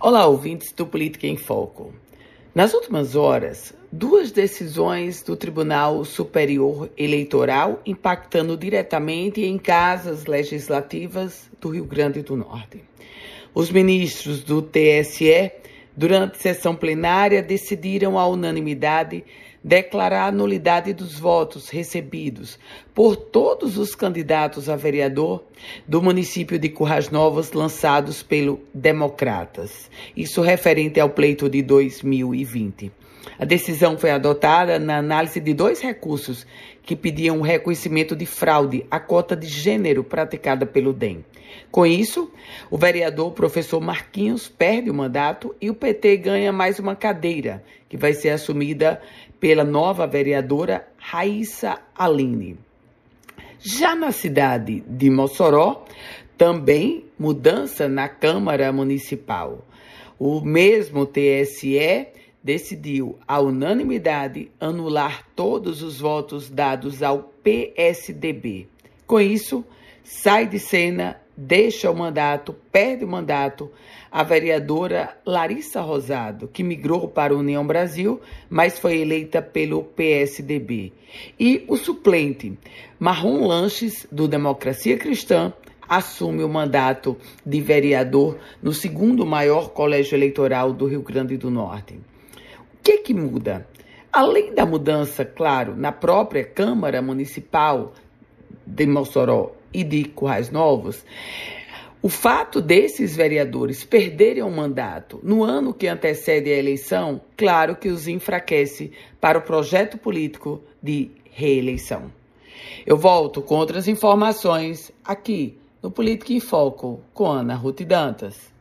Olá, ouvintes do Política em Foco. Nas últimas horas, duas decisões do Tribunal Superior Eleitoral impactando diretamente em casas legislativas do Rio Grande do Norte. Os ministros do TSE, durante sessão plenária, decidiram à unanimidade declarar a nulidade dos votos recebidos por todos os candidatos a vereador do município de Currais Novas lançados pelo Democratas. Isso referente ao pleito de 2020. A decisão foi adotada na análise de dois recursos que pediam o reconhecimento de fraude à cota de gênero praticada pelo DEM. Com isso, o vereador professor Marquinhos perde o mandato e o PT ganha mais uma cadeira, que vai ser assumida pela nova vereadora Raíssa Aline. Já na cidade de Mossoró, também mudança na Câmara Municipal. O mesmo TSE decidiu, à unanimidade, anular todos os votos dados ao PSDB. Com isso, sai de cena, deixa o mandato, perde o mandato a vereadora Larissa Rosado, que migrou para a União Brasil, mas foi eleita pelo PSDB. E o suplente, Marrom Lanches, do Democracia Cristã, assume o mandato de vereador no segundo maior colégio eleitoral do Rio Grande do Norte. O que, que muda? Além da mudança, claro, na própria Câmara Municipal de Mossoró e de Currais Novos, o fato desses vereadores perderem o mandato no ano que antecede a eleição, claro que os enfraquece para o projeto político de reeleição. Eu volto com outras informações aqui no Política em Foco com Ana Ruth Dantas.